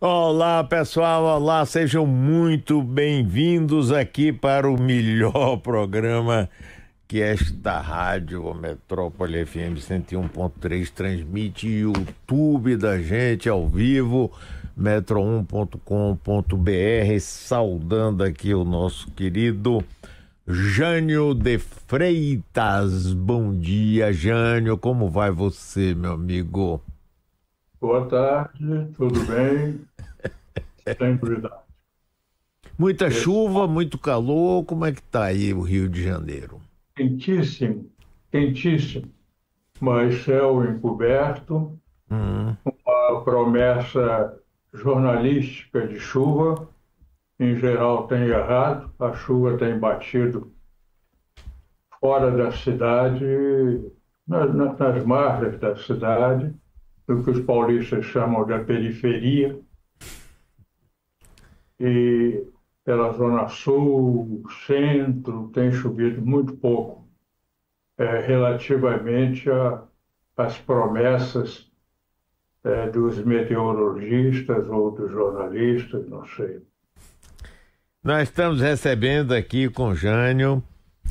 Olá, pessoal. Olá, sejam muito bem-vindos aqui para o melhor programa que esta rádio, Metrópole FM 101.3, transmite YouTube da gente ao vivo, metro1.com.br, saudando aqui o nosso querido Jânio de Freitas. Bom dia, Jânio. Como vai você, meu amigo? Boa tarde, tudo bem? Muita chuva, muito calor. Como é que tá aí o Rio de Janeiro? Quentíssimo, quentíssimo. Mas céu encoberto, Hum, uma promessa jornalística de chuva. Em geral tem errado, a chuva tem batido fora da cidade, na- na- nas margens da cidade, do que os paulistas chamam da periferia. E pela zona sul, centro, tem chovido muito pouco, eh, relativamente às promessas eh, dos meteorologistas ou dos jornalistas, não sei. Nós estamos recebendo aqui com Jânio,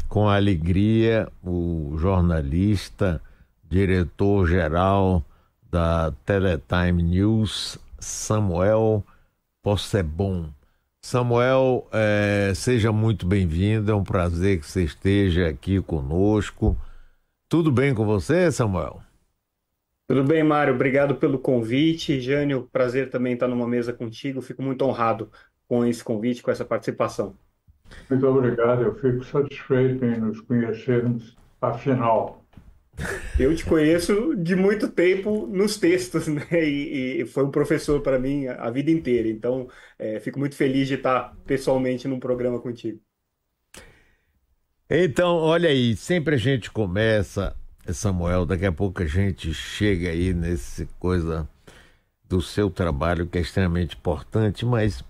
com alegria, o jornalista, diretor-geral da Teletime News, Samuel Possebon. Samuel, eh, seja muito bem-vindo, é um prazer que você esteja aqui conosco. Tudo bem com você, Samuel? Tudo bem, Mário? Obrigado pelo convite. Jânio, prazer também estar numa mesa contigo. Fico muito honrado com esse convite, com essa participação. Muito obrigado, eu fico satisfeito em nos conhecermos, afinal. Eu te conheço de muito tempo nos textos, né? E, e foi um professor para mim a a vida inteira. Então, eh, fico muito feliz de estar pessoalmente num programa contigo. Então, olha aí, sempre a gente começa, Samuel, daqui a pouco a gente chega aí nesse coisa do seu trabalho que é extremamente importante, mas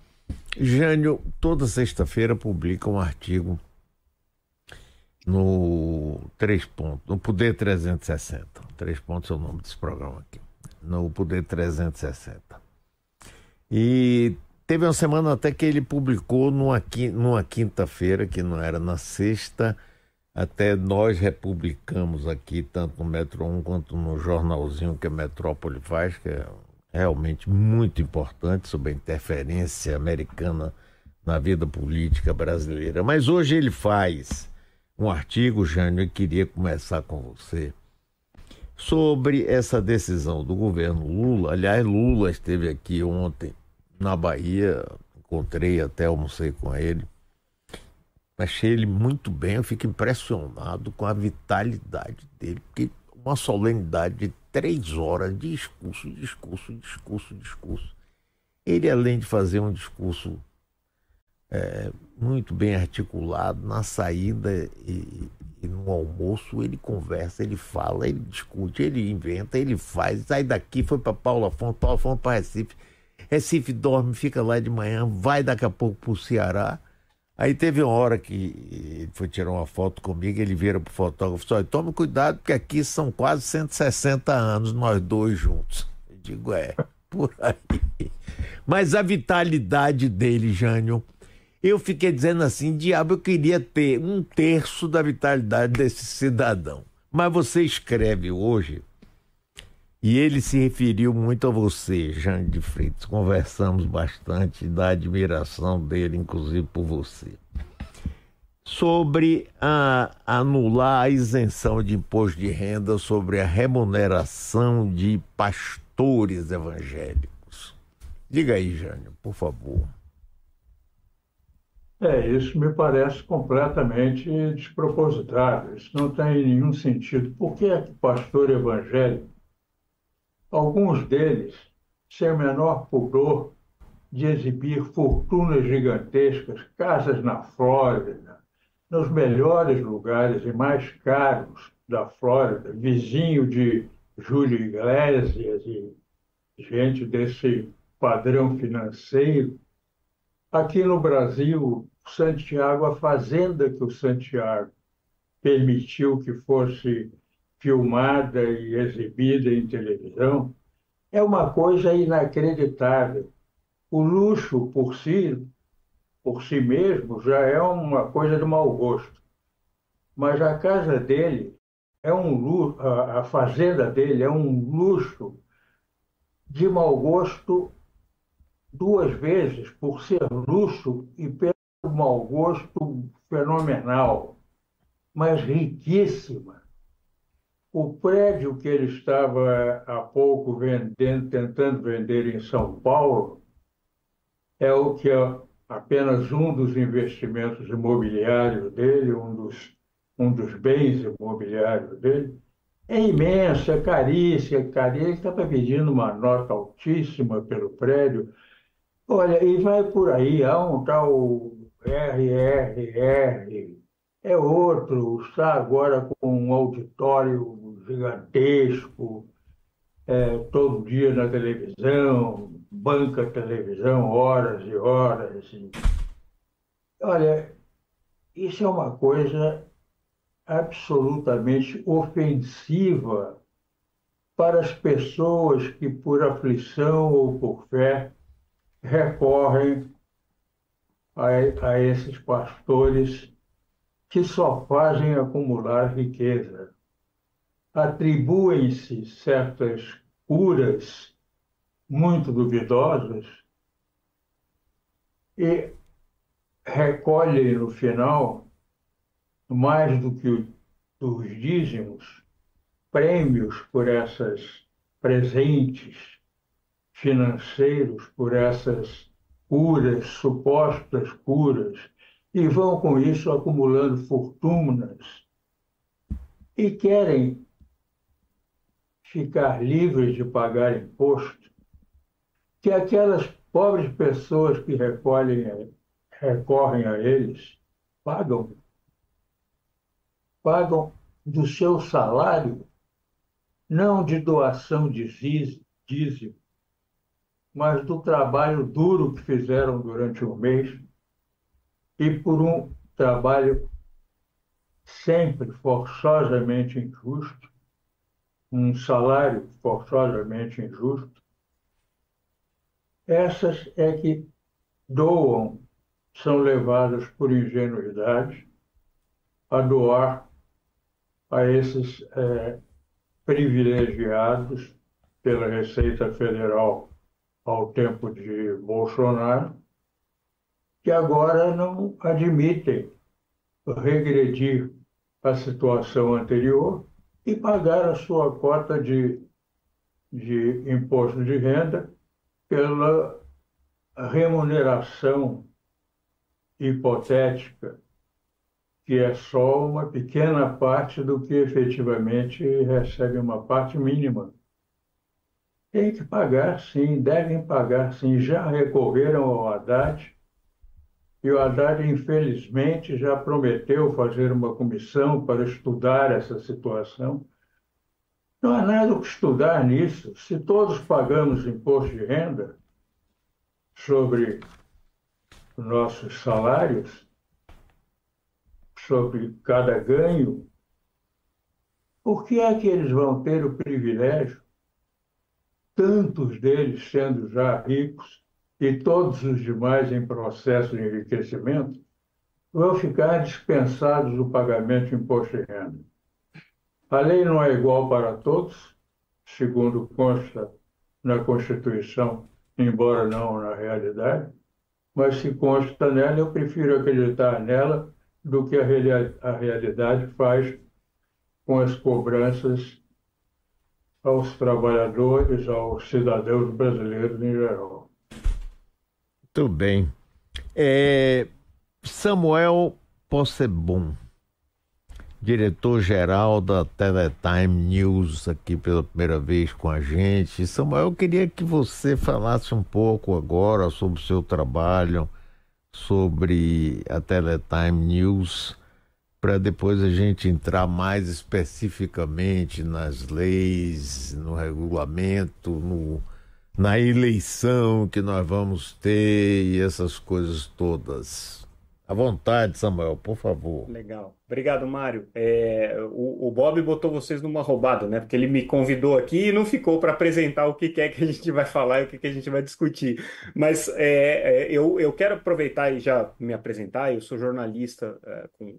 Jânio, toda sexta-feira publica um artigo no Três Pontos, no Poder 360. Três Pontos é o nome desse programa aqui. No Poder 360. E teve uma semana até que ele publicou numa, numa quinta-feira, que não era na sexta, até nós republicamos aqui, tanto no Metro 1 quanto no jornalzinho que a Metrópole faz, que é realmente muito importante sobre a interferência americana na vida política brasileira. Mas hoje ele faz um artigo, Jânio, e queria começar com você sobre essa decisão do governo Lula. Aliás, Lula esteve aqui ontem na Bahia, encontrei até almocei com ele. Achei ele muito bem, eu fico impressionado com a vitalidade dele, porque uma solenidade de três horas, discurso, discurso, discurso, discurso. Ele, além de fazer um discurso é, muito bem articulado, na saída e, e no almoço, ele conversa, ele fala, ele discute, ele inventa, ele faz, sai daqui, foi para Paula Fonte, Paula Fonte para Recife. Recife dorme, fica lá de manhã, vai daqui a pouco para o Ceará. Aí teve uma hora que ele foi tirar uma foto comigo, ele vira pro fotógrafo olha, tome cuidado, porque aqui são quase 160 anos, nós dois juntos. Eu digo, é, por aí. Mas a vitalidade dele, Jânio, eu fiquei dizendo assim, diabo, eu queria ter um terço da vitalidade desse cidadão. Mas você escreve hoje, e ele se referiu muito a você, Jânio de Freitas. Conversamos bastante da admiração dele, inclusive por você. Sobre a, anular a isenção de imposto de renda sobre a remuneração de pastores evangélicos. Diga aí, Jânio, por favor. É, isso me parece completamente despropositado. Isso não tem nenhum sentido. Por que é que pastor evangélico, alguns deles, sem o menor pudor de exibir fortunas gigantescas, casas na Flórida, nos melhores lugares e mais caros da Flórida, vizinho de Júlio Iglesias e gente desse padrão financeiro, Aqui no Brasil, Santiago, a fazenda que o Santiago permitiu que fosse filmada e exibida em televisão, é uma coisa inacreditável. O luxo por si, por si mesmo, já é uma coisa de mau gosto. Mas a casa dele é um luxo, a fazenda dele é um luxo de mau gosto duas vezes, por ser luxo e pelo mau gosto fenomenal, mas riquíssima. O prédio que ele estava há pouco vendendo, tentando vender em São Paulo, é o que é apenas um dos investimentos imobiliários dele, um dos, um dos bens imobiliários dele. É imenso, é caríssimo, é. Ele estava pedindo uma nota altíssima pelo prédio. Olha, e vai por aí, há um tal RRR, é outro, está agora com um auditório gigantesco, é, todo dia na televisão, banca televisão, horas e horas. Olha, isso é uma coisa absolutamente ofensiva para as pessoas que, por aflição ou por fé, recorrem a, a esses pastores que só fazem acumular riqueza. Atribuem-se certas curas muito duvidosas e recolhem no final, mais do que os dízimos, prêmios por essas presentes financeiros, por essas curas, supostas curas, e vão com isso acumulando fortunas e querem ficar livres de pagar imposto, que aquelas pobres pessoas que recolhem, recorrem a eles pagam. Pagam do seu salário, não de doação de dízimo, mas do trabalho duro que fizeram durante um mês e por um trabalho sempre forçosamente injusto, um salário forçosamente injusto, essas é que doam, são levadas por ingenuidade a doar a esses é, privilegiados pela Receita Federal ao tempo de Bolsonaro, que agora não admitem regredir a situação anterior e pagar a sua cota de, de imposto de renda pela remuneração hipotética, que é só uma pequena parte do que efetivamente recebe uma parte mínima tem que pagar sim, devem pagar sim. Já recorreram ao Haddad e o Haddad, infelizmente, já prometeu fazer uma comissão para estudar essa situação. Não há nada que estudar nisso. Se todos pagamos imposto de renda sobre nossos salários, sobre cada ganho, por que é que eles vão ter o privilégio tantos deles sendo já ricos e todos os demais em processo de enriquecimento, vão ficar dispensados do pagamento de imposto de renda. A lei não é igual para todos, segundo consta na Constituição, embora não na realidade, mas se consta nela, eu prefiro acreditar nela do que a, realidade faz com as cobranças aos trabalhadores, aos cidadãos brasileiros em geral. Muito bem. É, Samuel Possebon, diretor-geral da Teletime News, aqui pela primeira vez com a gente. Samuel, eu queria que você falasse um pouco agora sobre o seu trabalho, sobre a Teletime News para depois a gente entrar mais especificamente nas leis, no regulamento, no, na eleição que nós vamos ter e essas coisas todas. À vontade, Samuel, por favor. Legal. Obrigado, Mário. É, o, o, Bob botou vocês numa roubada, né? Porque ele me convidou aqui e não ficou para apresentar o que é que a gente vai falar e o que, que a gente vai discutir. Mas é, é, eu, eu quero aproveitar e já me apresentar. Eu sou jornalista é, com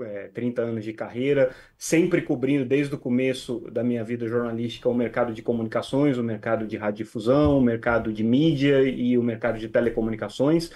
é, 30 anos de carreira, sempre cobrindo desde o começo da minha vida jornalística o mercado de comunicações, o mercado de radiodifusão, o mercado de mídia e o mercado de telecomunicações.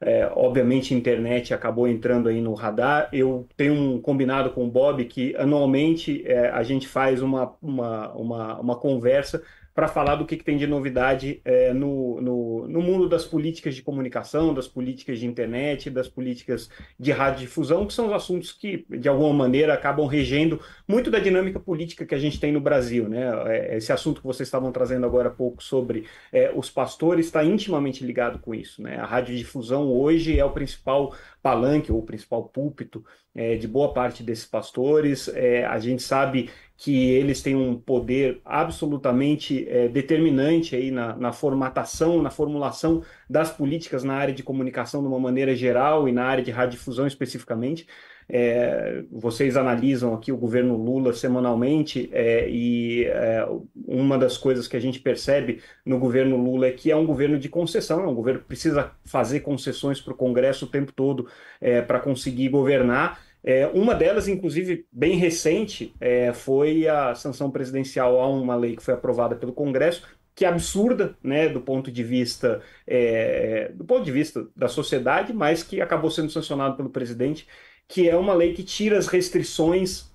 É, obviamente, a internet acabou entrando aí no radar. Eu tenho um combinado com o Bob que anualmente é, a gente faz uma, uma, uma, uma conversa para falar do que, que, tem de novidade é, no, no, no, mundo das políticas de comunicação, das políticas de internet, das políticas de radiodifusão, que são os assuntos que, de alguma maneira, acabam regendo muito da dinâmica política que a gente tem no Brasil. Né? É, esse assunto que vocês estavam trazendo agora há pouco sobre é, os pastores está intimamente ligado com isso. Né? A radiodifusão hoje é o principal palanque, ou o principal púlpito é, de boa parte desses pastores. É, a gente sabe que eles têm um poder absolutamente é, determinante aí na, na, formatação, na formulação das políticas na área de comunicação de uma maneira geral e na área de radiodifusão especificamente. É, vocês analisam aqui o governo Lula semanalmente é, e é, uma das coisas que a gente percebe no governo Lula é que é um governo de concessão, é um governo que precisa fazer concessões para o Congresso o tempo todo é, para conseguir governar é, uma delas, inclusive, bem recente, é, foi a sanção presidencial a uma lei que foi aprovada pelo Congresso, que é absurda, né, do ponto de vista é, do ponto de vista da sociedade, mas que acabou sendo sancionado pelo presidente, que é uma lei que tira as restrições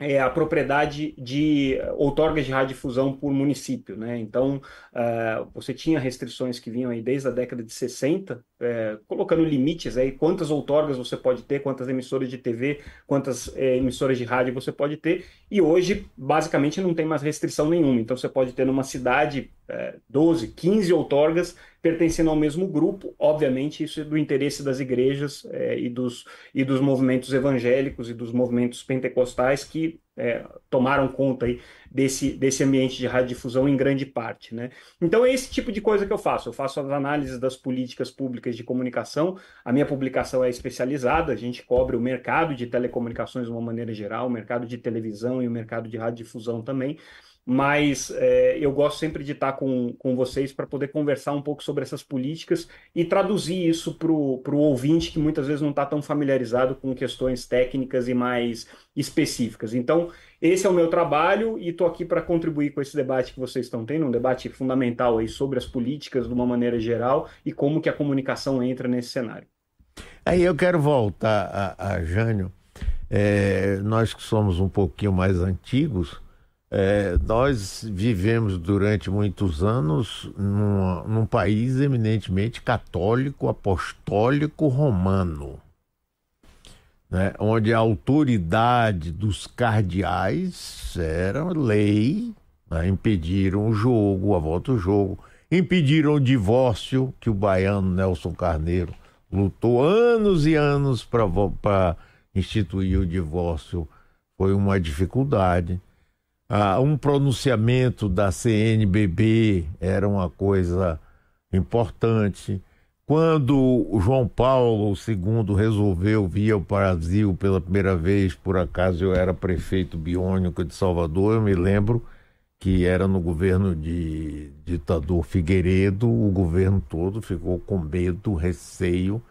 é, a propriedade de outorgas de radiodifusão por município. Né? Então, uh, você tinha restrições que vinham aí desde a década de 60, é, colocando limites aí, quantas outorgas você pode ter, quantas emissoras de TV, quantas é, emissoras de rádio você pode ter, e hoje, basicamente, não tem mais restrição nenhuma. Então, você pode ter numa cidade é, 12, 15 outorgas pertencendo ao mesmo grupo. Obviamente, isso é do interesse das igrejas é, e, dos, e dos movimentos evangélicos e dos movimentos pentecostais que é, tomaram conta aí desse, desse ambiente de radiodifusão em grande parte. Né? Então é esse tipo de coisa que eu faço. Eu faço as análises das políticas públicas de comunicação. A minha publicação é especializada, a gente cobre o mercado de telecomunicações de uma maneira geral, o mercado de televisão e o mercado de radiodifusão também mas é, eu gosto sempre de estar com, com vocês para poder conversar um pouco sobre essas políticas e traduzir isso para o ouvinte que muitas vezes não está tão familiarizado com questões técnicas e mais específicas. Então, esse é o meu trabalho e estou aqui para contribuir com esse debate que vocês estão tendo, um debate fundamental aí sobre as políticas de uma maneira geral e como que a comunicação entra nesse cenário. Aí eu quero voltar a, a Jânio. É, nós que somos um pouquinho mais antigos, é, nós vivemos durante muitos anos num, num país eminentemente católico, apostólico, romano, né? onde a autoridade dos cardeais era lei, né? impediram o jogo, a volta do jogo, impediram o divórcio, que o baiano Nelson Carneiro lutou anos e anos para instituir o divórcio, foi uma dificuldade ah, um pronunciamento da CNBB era uma coisa importante. Quando João Paulo II resolveu vir ao Brasil pela primeira vez, por acaso eu era prefeito biônico de Salvador, eu me lembro que era no governo de ditador Figueiredo, o governo todo ficou com medo, receio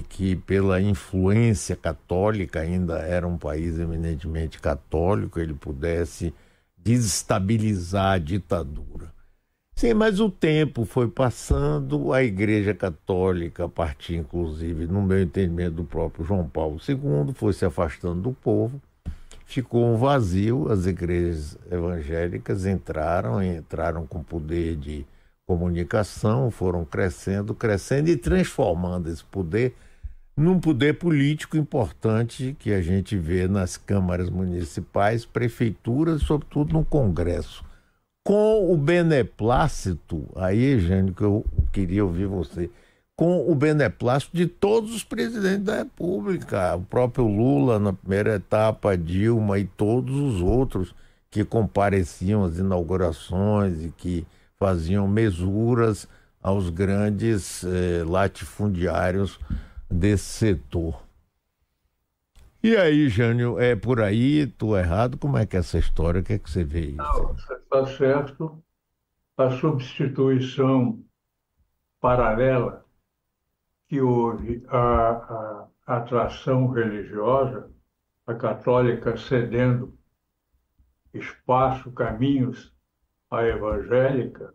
que pela influência católica, ainda era um país eminentemente católico, ele pudesse desestabilizar a ditadura. Sim, mas o tempo foi passando, a Igreja Católica, a partir inclusive, no meu entendimento, do próprio João Paulo II, foi se afastando do povo, ficou um vazio, as igrejas evangélicas entraram, entraram com poder de comunicação, foram crescendo, crescendo e transformando esse poder num poder político importante que a gente vê nas câmaras municipais, prefeituras, sobretudo no Congresso. Com o beneplácito, aí, Jânio, que eu queria ouvir você, com o beneplácito de todos os presidentes da República, o próprio Lula na primeira etapa, Dilma e todos os outros que compareciam às inaugurações e que faziam mesuras aos grandes eh, latifundiários desse setor. E aí, Jânio, é por aí, tu errado? Como é que é essa história? O que é que você vê? Não, está certo. A substituição paralela que houve à atração religiosa, a católica cedendo espaço, caminhos à evangélica,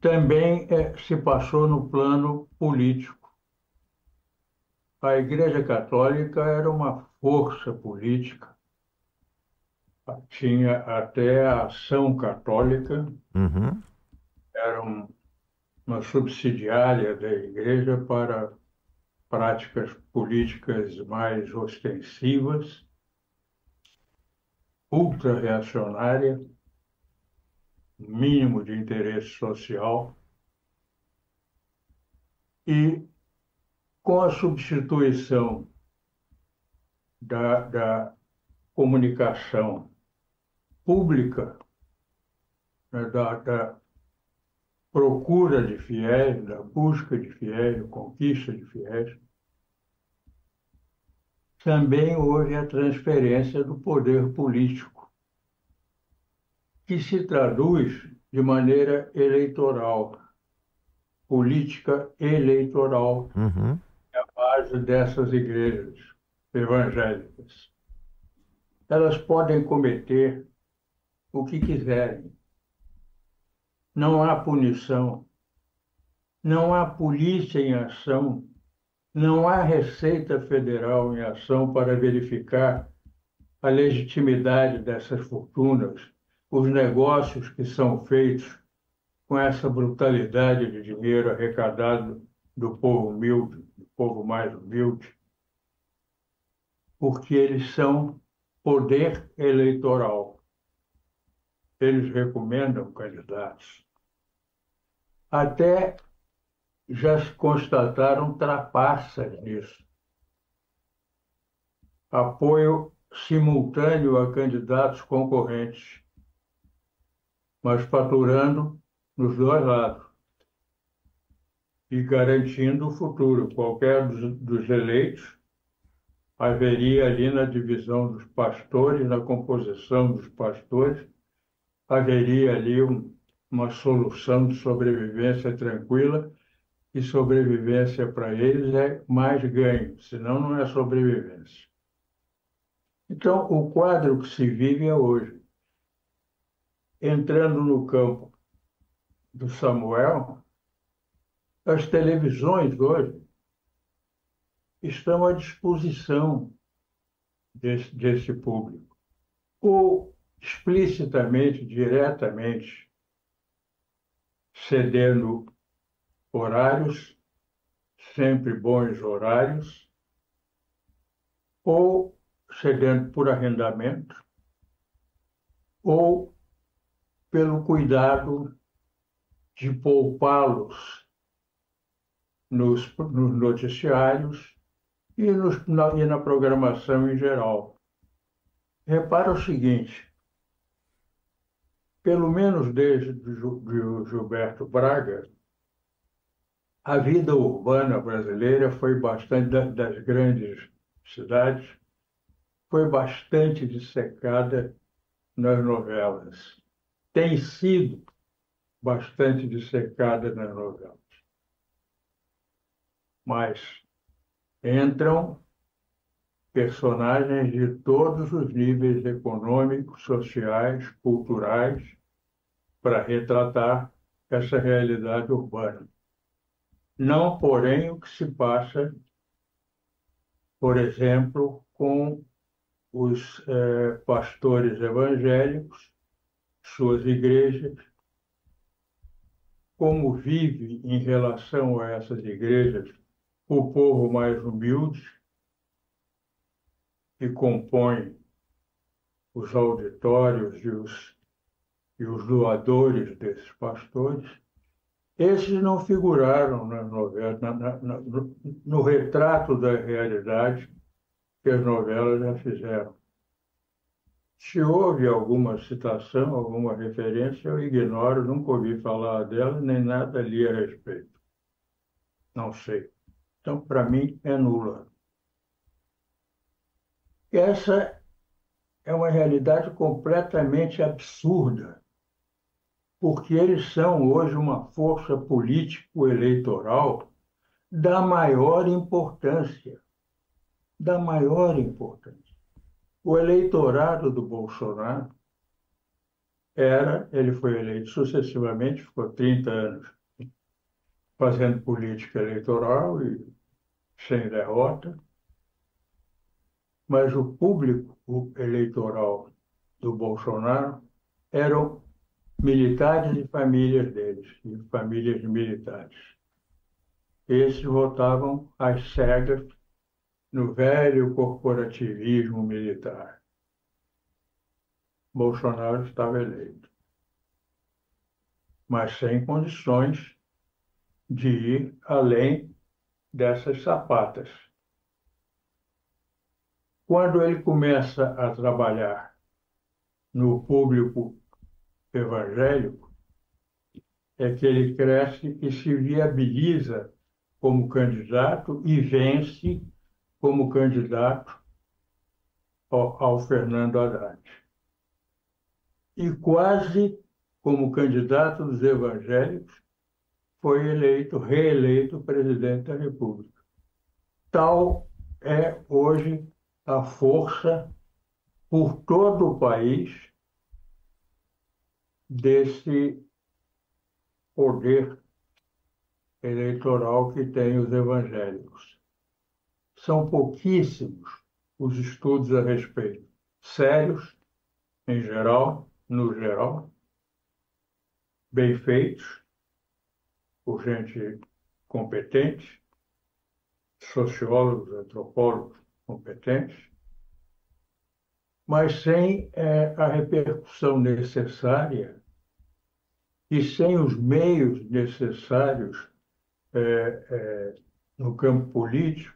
também é, se passou no plano político. A Igreja Católica era uma força política, tinha até a ação católica, Uhum. era um, uma subsidiária da Igreja para práticas políticas mais ostensivas, ultra-reacionária, mínimo de interesse social. E com a substituição da, da comunicação pública, né, da, da procura de fiéis, da busca de fiéis, da conquista de fiéis, também houve a transferência do poder político, que se traduz de maneira eleitoral, política eleitoral, Uhum. é a base dessas igrejas evangélicas. Elas podem cometer o que quiserem. Não há punição, não há polícia em ação, não há Receita Federal em ação para verificar a legitimidade dessas fortunas, os negócios que são feitos com essa brutalidade de dinheiro arrecadado do povo humilde, do povo mais humilde, porque eles são poder eleitoral. Eles recomendam candidatos. Até já se constataram trapaças nisso. Apoio simultâneo a candidatos concorrentes, mas faturando nos dois lados e garantindo o futuro. Qualquer dos, dos eleitos haveria ali na divisão dos pastores, na composição dos pastores, haveria ali um, uma solução de sobrevivência tranquila e sobrevivência para eles é mais ganho, senão não é sobrevivência. Então, o quadro que se vive é hoje. Entrando no campo do Samuel, as televisões hoje estão à disposição desse, desse público, ou explicitamente, diretamente, cedendo horários, sempre bons horários, ou cedendo por arrendamento, ou pelo cuidado de poupá-los nos, nos noticiários e, nos, na, e na programação em geral. Repara o seguinte: pelo menos desde o Gilberto Braga, a vida urbana brasileira foi bastante, das grandes cidades, foi bastante dissecada nas novelas. Tem sido bastante dissecada nas novelas. Mas entram personagens de todos os níveis econômicos, sociais, culturais, para retratar essa realidade urbana. Não, porém, o que se passa, por exemplo, com os eh, pastores evangélicos, suas igrejas, como vive em relação a essas igrejas o povo mais humilde, que compõe os auditórios e os, e os doadores desses pastores, esses não figuraram na na, no, no retrato da realidade que as novelas já fizeram. Se houve alguma citação, alguma referência, eu ignoro, nunca ouvi falar dela, nem nada li a respeito. Não sei. Então, para mim, é nula. Essa é uma realidade completamente absurda, porque eles são hoje uma força político-eleitoral da maior importância. Da maior importância. O eleitorado do Bolsonaro era, ele foi eleito sucessivamente, ficou 30 anos fazendo política eleitoral e sem derrota, mas o público eleitoral do Bolsonaro eram militares e famílias deles, e famílias militares. Esses votavam às cegas no velho corporativismo militar. Bolsonaro estava eleito, mas sem condições de ir além dessas sapatas. Quando ele começa a trabalhar no público evangélico, é que ele cresce e se viabiliza como candidato e vence como candidato ao, ao Fernando Haddad. E quase como candidato dos evangélicos, foi eleito, reeleito presidente da República. Tal é hoje a força por todo o país desse poder eleitoral que tem os evangélicos. São pouquíssimos os estudos a respeito, sérios, em geral, no geral, bem feitos, por gente competente, sociólogos, antropólogos competentes, mas sem é, a repercussão necessária e sem os meios necessários é, é, no campo político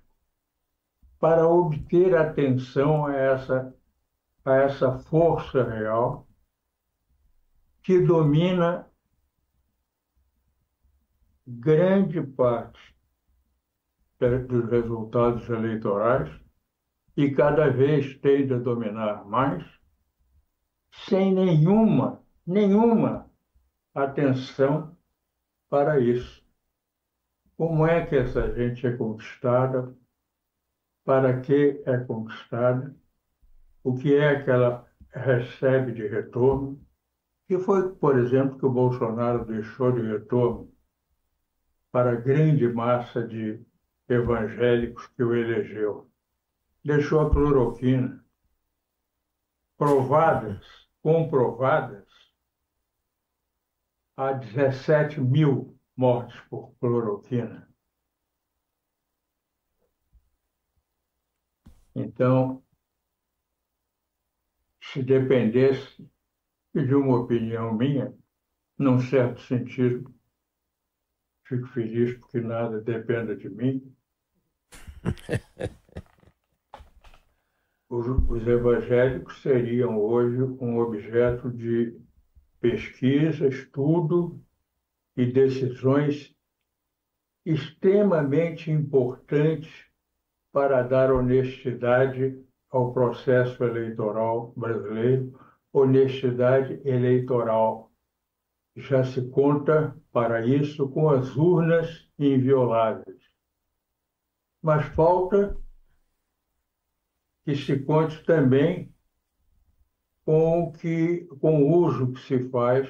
para obter atenção a essa, a essa força real que domina grande parte dos resultados eleitorais e cada vez tende a dominar mais, sem nenhuma, nenhuma atenção para isso. Como é que essa gente é conquistada? Para que é conquistada? O que é que ela recebe de retorno? Que foi, por exemplo, que o Bolsonaro deixou de retorno para a grande massa de evangélicos que o elegeu. Deixou a cloroquina. Provadas, comprovadas, há 17 mil mortes por cloroquina. Então, se dependesse de uma opinião minha, num certo sentido, Fico feliz porque nada depende de mim. Os, os evangélicos seriam hoje um objeto de pesquisa, estudo e decisões extremamente importantes para dar honestidade ao processo eleitoral brasileiro, honestidade eleitoral já se conta para isso com as urnas invioláveis. Mas falta que se conte também com o, que, com o uso que se faz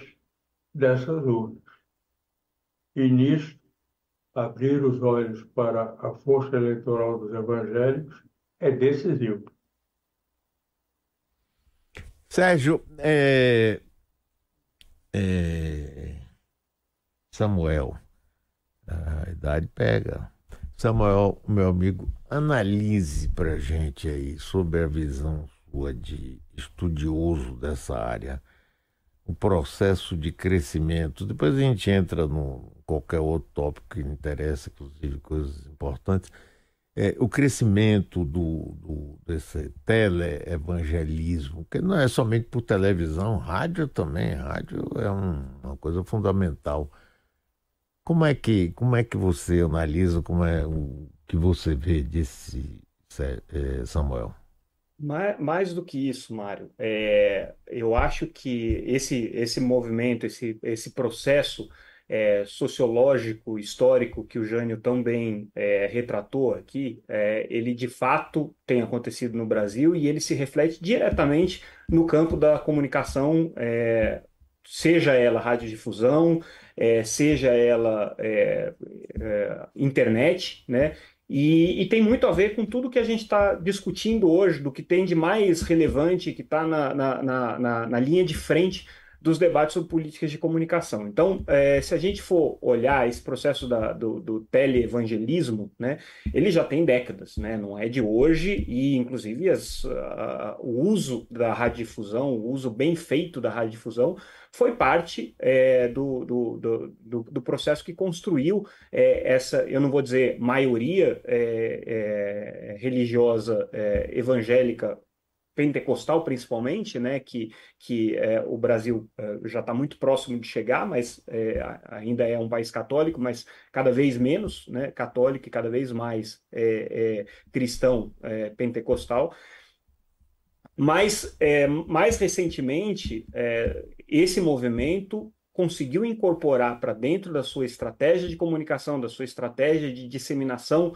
dessas urnas. E nisso, abrir os olhos para a força eleitoral dos evangélicos é decisivo. Sérgio, é, é, Samuel, a idade pega. Samuel, meu amigo, analise para gente aí sobre a visão sua de estudioso dessa área, o processo de crescimento. Depois a gente entra no qualquer outro tópico que interessa, inclusive coisas importantes é, o crescimento do, do, desse teleevangelismo, que não é somente por televisão, rádio também, rádio é um, uma coisa fundamental. Como é que, como é que você analisa, como é o que você vê desse é, Samuel? Mais, do que isso, Mário, é, eu acho que esse, esse movimento, esse, esse processo é, sociológico, histórico que o Jânio tão bem é, retratou aqui, é, ele de fato tem acontecido no Brasil e ele se reflete diretamente no campo da comunicação, é, seja ela radiodifusão, é, seja ela é, internet, né? E, e, tem muito a ver com tudo que a gente está discutindo hoje, do que tem de mais relevante, que está na, na, na, na linha de frente dos debates sobre políticas de comunicação. Então, é, se a gente for olhar esse processo da, do, do teleevangelismo, né, ele já tem décadas, né, não é de hoje, e inclusive as, a, o uso da radiodifusão, o uso bem feito da radiodifusão, foi parte é, do, do, do, do, processo que construiu é, essa, eu não vou dizer maioria é, religiosa evangélica pentecostal principalmente, né, que, que é, o Brasil é, já está muito próximo de chegar, mas é, ainda é um país católico, mas cada vez menos né, católico e cada vez mais é, é, cristão é, pentecostal. Mas, mais recentemente, esse movimento conseguiu incorporar para dentro da sua estratégia de comunicação, da sua estratégia de disseminação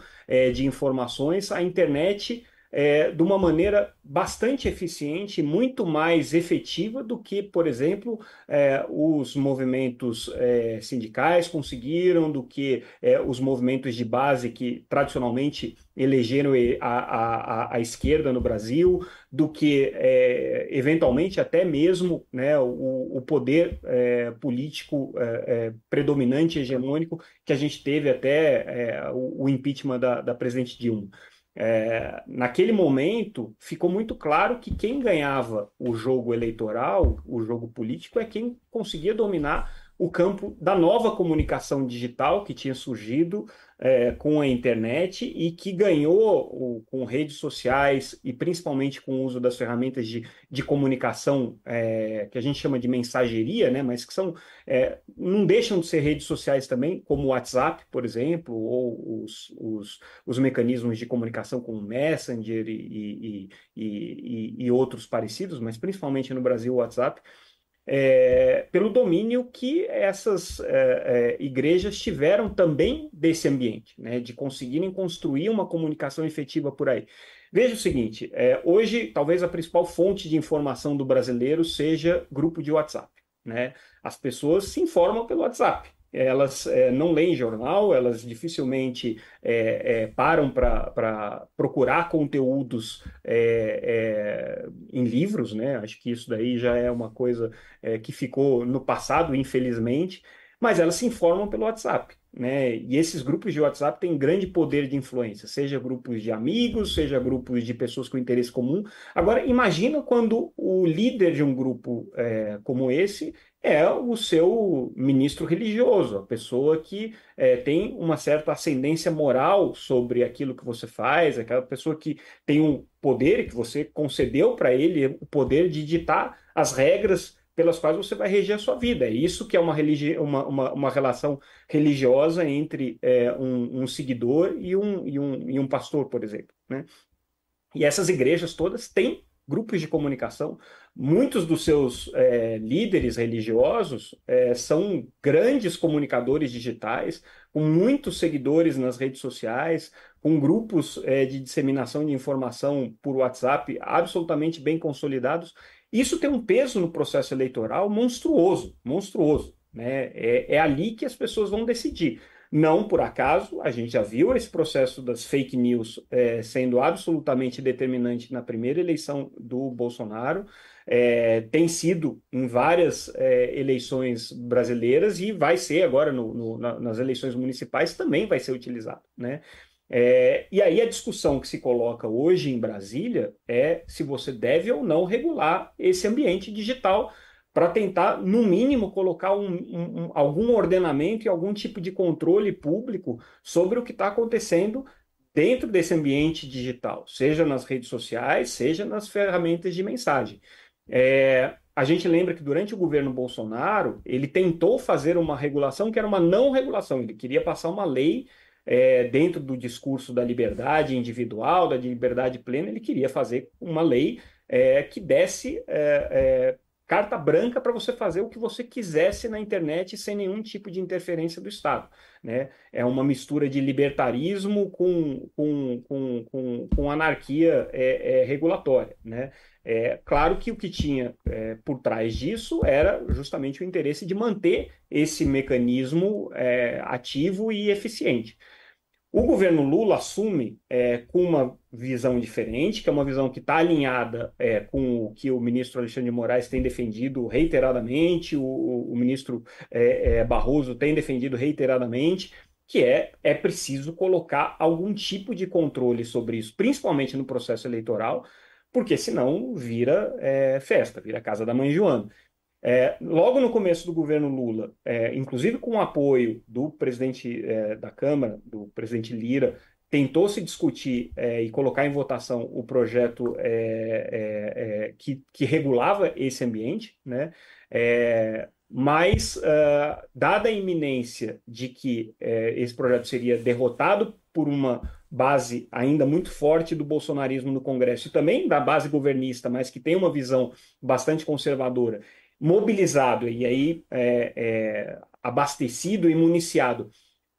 de informações, a internet é, de uma maneira bastante eficiente, muito mais efetiva do que, por exemplo, é, os movimentos é, sindicais conseguiram, do que é, os movimentos de base que tradicionalmente elegeram a, a, a esquerda no Brasil, do que é, eventualmente até mesmo né, o, o poder é, político predominante, hegemônico, que a gente teve até o, o impeachment da, da presidente Dilma. É, naquele momento, ficou muito claro que quem ganhava o jogo eleitoral, o jogo político, é quem conseguia dominar o campo da nova comunicação digital que tinha surgido é, com a internet e que ganhou o, com redes sociais e principalmente com o uso das ferramentas de, de comunicação é, que a gente chama de mensageria, né, mas que são é, não deixam de ser redes sociais também, como o WhatsApp, por exemplo, ou os, os, os mecanismos de comunicação como Messenger e, e, e, e outros parecidos, mas principalmente no Brasil o WhatsApp é, pelo domínio que essas é, é, igrejas tiveram também desse ambiente, né, de conseguirem construir uma comunicação efetiva por aí. Veja o seguinte: é, hoje, talvez a principal fonte de informação do brasileiro seja grupo de WhatsApp. Né? As pessoas se informam pelo WhatsApp elas é, não leem jornal, elas dificilmente é, param para procurar conteúdos em livros, né? Acho que isso daí já é uma coisa que ficou no passado, infelizmente, mas elas se informam pelo WhatsApp. Né? E esses grupos de WhatsApp têm grande poder de influência, seja grupos de amigos, seja grupos de pessoas com interesse comum. Agora, imagina quando o líder de um grupo é, como esse é o seu ministro religioso, a pessoa que é, tem uma certa ascendência moral sobre aquilo que você faz, aquela pessoa que tem um poder que você concedeu para ele, o poder de ditar as regras pelas quais você vai reger a sua vida. É isso que é uma, religi uma, uma, uma relação religiosa entre é, um, um, seguidor e um, e, um, e um pastor, por exemplo. Né? E essas igrejas todas têm grupos de comunicação. Muitos dos seus é, líderes religiosos é, são grandes comunicadores digitais, com muitos seguidores nas redes sociais, com grupos é, de disseminação de informação por WhatsApp absolutamente bem consolidados isso tem um peso no processo eleitoral monstruoso, monstruoso. Né? É, é ali que as pessoas vão decidir. Não por acaso, a gente já viu esse processo das fake news é, sendo absolutamente determinante na primeira eleição do Bolsonaro, é, tem sido em várias é, eleições brasileiras e vai ser agora no, no, na, nas eleições municipais também vai ser utilizado. Né? É, e aí a discussão que se coloca hoje em Brasília é se você deve ou não regular esse ambiente digital para tentar, no mínimo, colocar um, um, algum ordenamento e algum tipo de controle público sobre o que está acontecendo dentro desse ambiente digital, seja nas redes sociais, seja nas ferramentas de mensagem. É, a gente lembra que durante o governo Bolsonaro, ele tentou fazer uma regulação que era uma não regulação, ele queria passar uma lei é, dentro do discurso da liberdade individual, da liberdade plena, ele queria fazer uma lei é, que desse é, é carta branca para você fazer o que você quisesse na internet sem nenhum tipo de interferência do Estado. Né? É uma mistura de libertarismo com, com, com, com, com anarquia é, é, regulatória. Né? É, claro que o que tinha é, por trás disso era justamente o interesse de manter esse mecanismo é, ativo e eficiente. O governo Lula assume é, com uma visão diferente, que é uma visão que está alinhada é, com o que o ministro Alexandre de Moraes tem defendido reiteradamente, o, o ministro é, é Barroso tem defendido reiteradamente, que é, é preciso colocar algum tipo de controle sobre isso, principalmente no processo eleitoral, porque senão vira é, festa, vira casa da mãe Joana. É, logo no começo do governo Lula, é, inclusive com o apoio do presidente é, da Câmara, do presidente Lira, tentou se discutir é, e colocar em votação o projeto é, é, que, que, regulava esse ambiente, né? mas, uh, dada a iminência de que esse projeto seria derrotado por uma base ainda muito forte do bolsonarismo no Congresso e também da base governista, mas que tem uma visão bastante conservadora, mobilizado e aí é, é, abastecido e municiado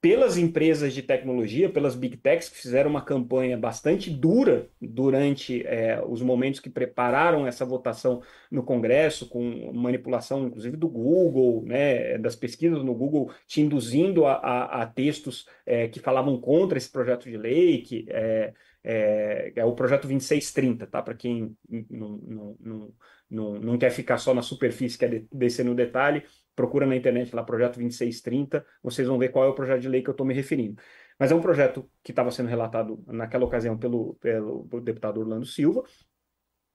pelas empresas de tecnologia, pelas big techs, que fizeram uma campanha bastante dura durante é, os momentos que prepararam essa votação no Congresso, com manipulação, inclusive, do Google, né, das pesquisas no Google, te induzindo a, a, a textos é, que falavam contra esse projeto de lei, que é, é, é o projeto 2630, tá? Para quem não, não, não, não, quer ficar só na superfície, quer descer no detalhe, procura na internet lá, projeto 2630, vocês vão ver qual é o projeto de lei que eu estou me referindo. Mas é um projeto que estava sendo relatado naquela ocasião pelo, pelo, deputado Orlando Silva,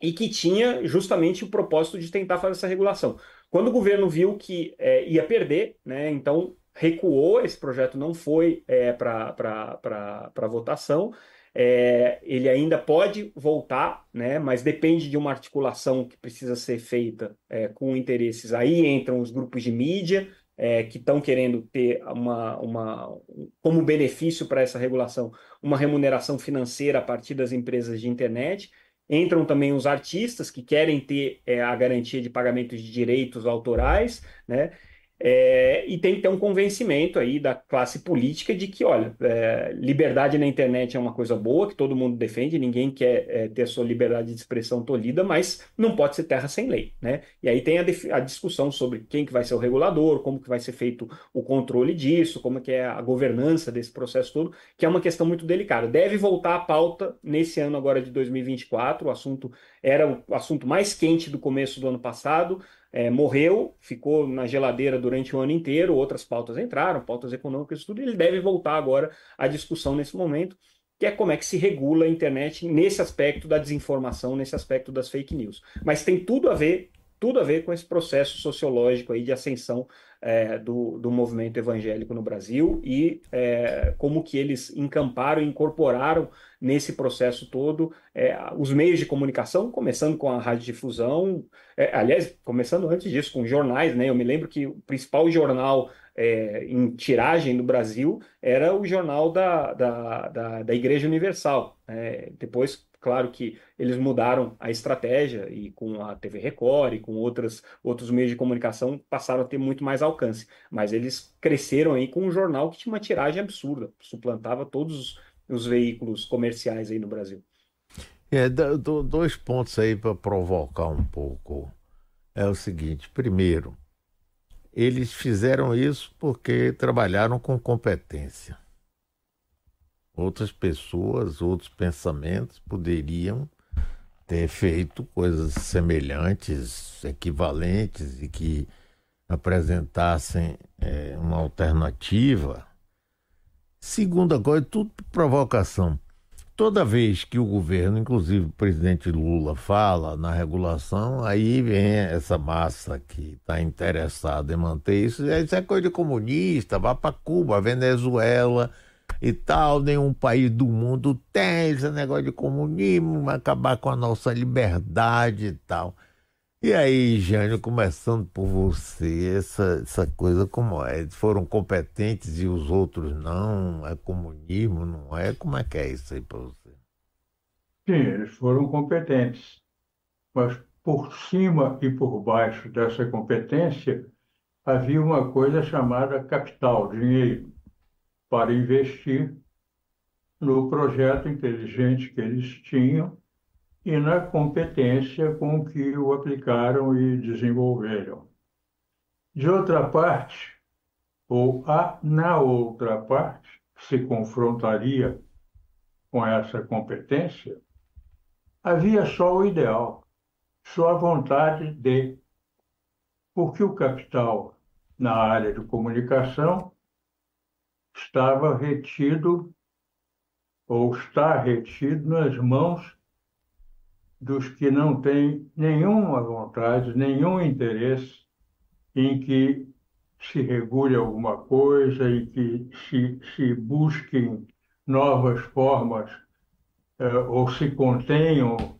e que tinha justamente o propósito de tentar fazer essa regulação. Quando o governo viu que é, ia perder, né, então recuou, esse projeto não foi é, para votação, é, ele ainda pode voltar, né, mas depende de uma articulação que precisa ser feita é, com interesses. Aí entram os grupos de mídia é, que estão querendo ter uma, uma como benefício para essa regulação uma remuneração financeira a partir das empresas de internet. Entram também os artistas que querem ter é, a garantia de pagamento de direitos autorais, né? É, e tem que ter um convencimento aí da classe política de que, olha, é, liberdade na internet é uma coisa boa, que todo mundo defende, ninguém quer é, ter a sua liberdade de expressão tolhida, mas não pode ser terra sem lei, né? E aí tem a, a, discussão sobre quem que vai ser o regulador, como que vai ser feito o controle disso, como que é a governança desse processo todo, que é uma questão muito delicada. Deve voltar à pauta nesse ano agora de 2024, o assunto era o assunto mais quente do começo do ano passado, é, morreu, ficou na geladeira durante o ano inteiro, outras pautas entraram, pautas econômicas, tudo, ele deve voltar agora à discussão nesse momento, que é como é que se regula a internet nesse aspecto da desinformação, nesse aspecto das fake news. Mas tem tudo a ver, tudo a ver com esse processo sociológico aí de ascensão é, do, do movimento evangélico no Brasil e é, como que eles encamparam incorporaram nesse processo todo é, os meios de comunicação, começando com a radiodifusão, é, aliás, começando antes disso com jornais, né? Eu me lembro que o principal jornal é, em tiragem no Brasil era o jornal da, da, da, da Igreja Universal. Né? Depois Claro que eles mudaram a estratégia e com a TV Record e com outras, outros meios de comunicação passaram a ter muito mais alcance. Mas eles cresceram aí com um jornal que tinha uma tiragem absurda, suplantava todos os veículos comerciais aí no Brasil. É, dois pontos aí para provocar um pouco. É o seguinte: primeiro, eles fizeram isso porque trabalharam com competência outras pessoas, outros pensamentos poderiam ter feito coisas semelhantes, equivalentes e que apresentassem é, uma alternativa. Segunda coisa, tudo provocação. Toda vez que o governo, inclusive o presidente Lula, fala na regulação, aí vem essa massa que está interessada em manter isso. Isso é coisa de comunista, vá para Cuba, Venezuela e tal, nenhum país do mundo tem esse negócio de comunismo, vai acabar com a nossa liberdade e tal. E aí, Jânio, começando por você, essa, essa coisa como é? Foram competentes e os outros não? É comunismo, não é? Como é que é isso aí para você? Sim, eles foram competentes. Mas por cima e por baixo dessa competência havia uma coisa chamada capital, dinheiro, para investir no projeto inteligente que eles tinham e na competência com que o aplicaram e desenvolveram. De outra parte, ou a, na outra parte, se confrontaria com essa competência, havia só o ideal, só a vontade de. Porque o capital na área de comunicação estava retido ou está retido nas mãos dos que não têm nenhuma vontade, nenhum interesse em que se regule alguma coisa, em que se, se busquem novas formas eh, ou se contenham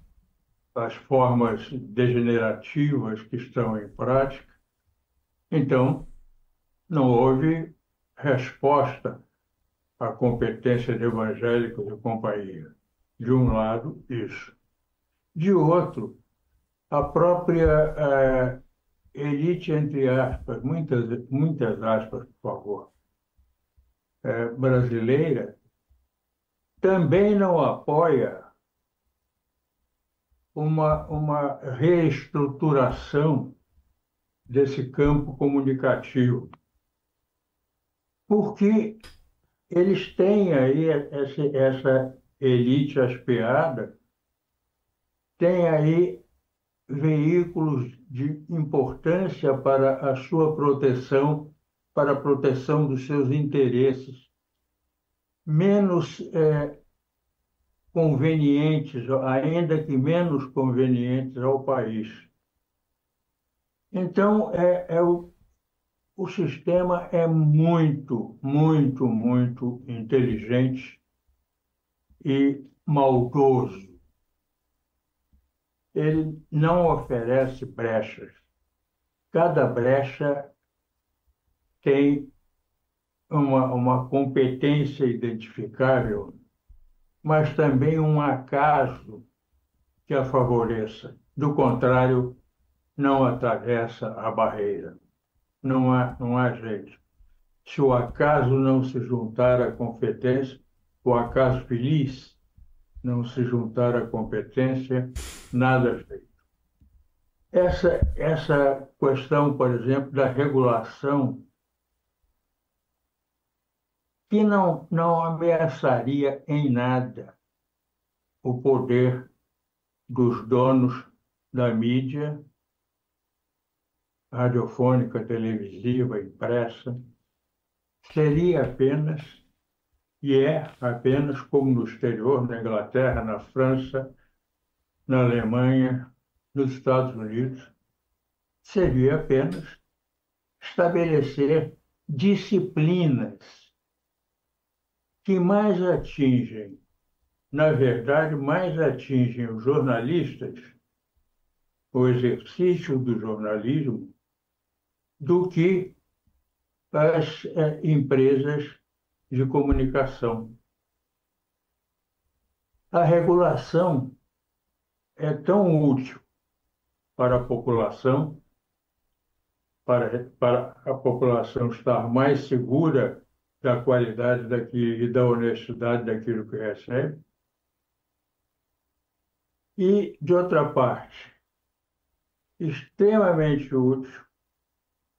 as formas degenerativas que estão em prática. Então, não houve resposta à competência de evangélicos e companhia. De um lado, isso. De outro, a própria é, elite, entre aspas, muitas, muitas aspas, por favor, é, brasileira, também não apoia uma, uma reestruturação desse campo comunicativo. Porque eles têm aí essa, elite aspeada tem aí veículos de importância para a sua proteção, para a proteção dos seus interesses, menos é, convenientes, ainda que menos convenientes ao país. Então, é, é o, o sistema é muito, muito, muito inteligente e maldoso ele não oferece brechas. Cada brecha tem uma, uma competência identificável, mas também um acaso que a favoreça. Do contrário, não atravessa a barreira. Não há, não há jeito. Se o acaso não se juntar à competência, o acaso feliz, não se juntar à competência, nada feito. Essa, essa questão, por exemplo, da regulação, que não, não ameaçaria em nada o poder dos donos da mídia radiofônica, televisiva, impressa, seria apenas e é apenas como no exterior, na Inglaterra, na França, na Alemanha, nos Estados Unidos, seria apenas estabelecer disciplinas que mais atingem, na verdade, mais atingem os jornalistas, o exercício do jornalismo, do que as é, empresas de comunicação. A regulação é tão útil para a população, para, para a população estar mais segura da qualidade daquilo e da honestidade daquilo que recebe. E, de outra parte, extremamente útil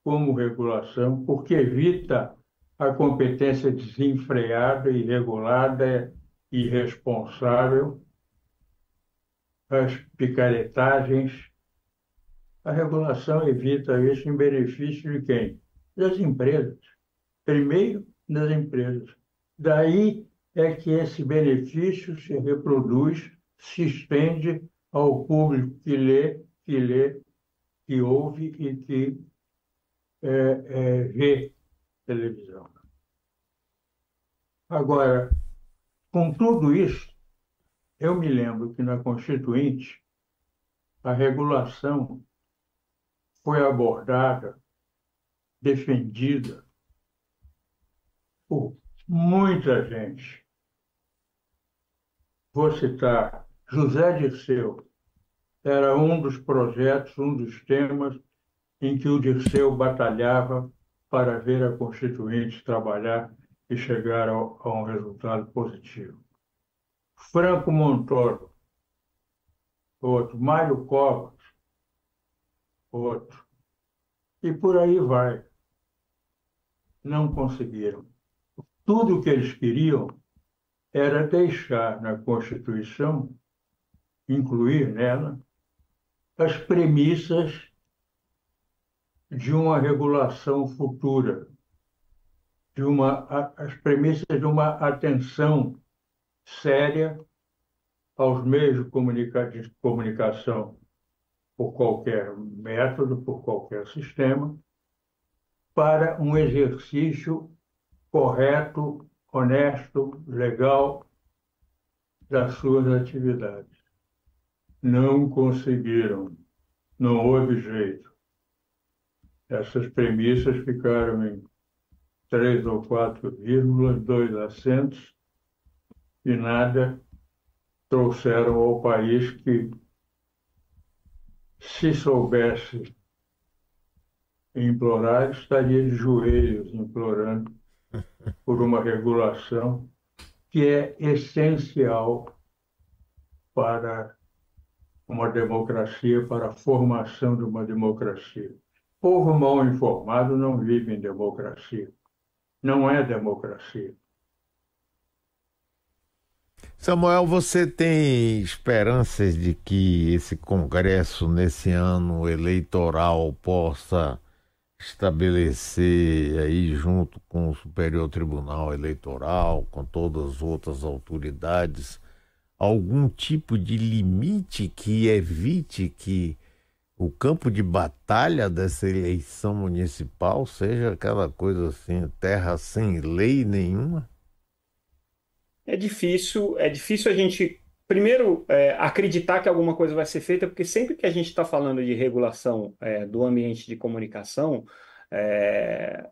como regulação, porque evita a competência desenfreada, irregulada irresponsável, as picaretagens. A regulação evita isso em benefício de quem? Das empresas. Primeiro, das empresas. Daí é que esse benefício se reproduz, se estende ao público que lê, que lê, que ouve e que é, é, vê televisão. Agora, com tudo isso, eu me lembro que na Constituinte, a regulação foi abordada, defendida por muita gente. Vou citar José Dirceu, era um dos projetos, um dos temas em que o Dirceu batalhava para ver a Constituinte trabalhar e chegar ao, a um resultado positivo. Franco Montoro, outro. Mário Covas, outro. E por aí vai. Não conseguiram. Tudo o que eles queriam era deixar na Constituição, incluir nela, as premissas de uma regulação futura, de uma, as premissas de uma atenção séria aos meios de, comunica de comunicação por qualquer método, por qualquer sistema, para um exercício correto, honesto, legal das suas atividades. Não conseguiram, não houve jeito. Essas premissas ficaram em três ou quatro vírgulas, dois acentos, e nada trouxeram ao país que, se soubesse implorar, estaria de joelhos implorando por uma regulação que é essencial para uma democracia, para a formação de uma democracia. Povo mal informado não vive em democracia. Não é democracia. Samuel, você tem esperanças de que esse Congresso, nesse ano eleitoral, possa estabelecer aí, junto com o Superior Tribunal Eleitoral, com todas as outras autoridades, algum tipo de limite que evite que o campo de batalha dessa eleição municipal seja aquela coisa assim, terra sem lei nenhuma? é difícil, é difícil a gente primeiro é, acreditar que alguma coisa vai ser feita, porque sempre que a gente está falando de regulação é, do ambiente de comunicação, é,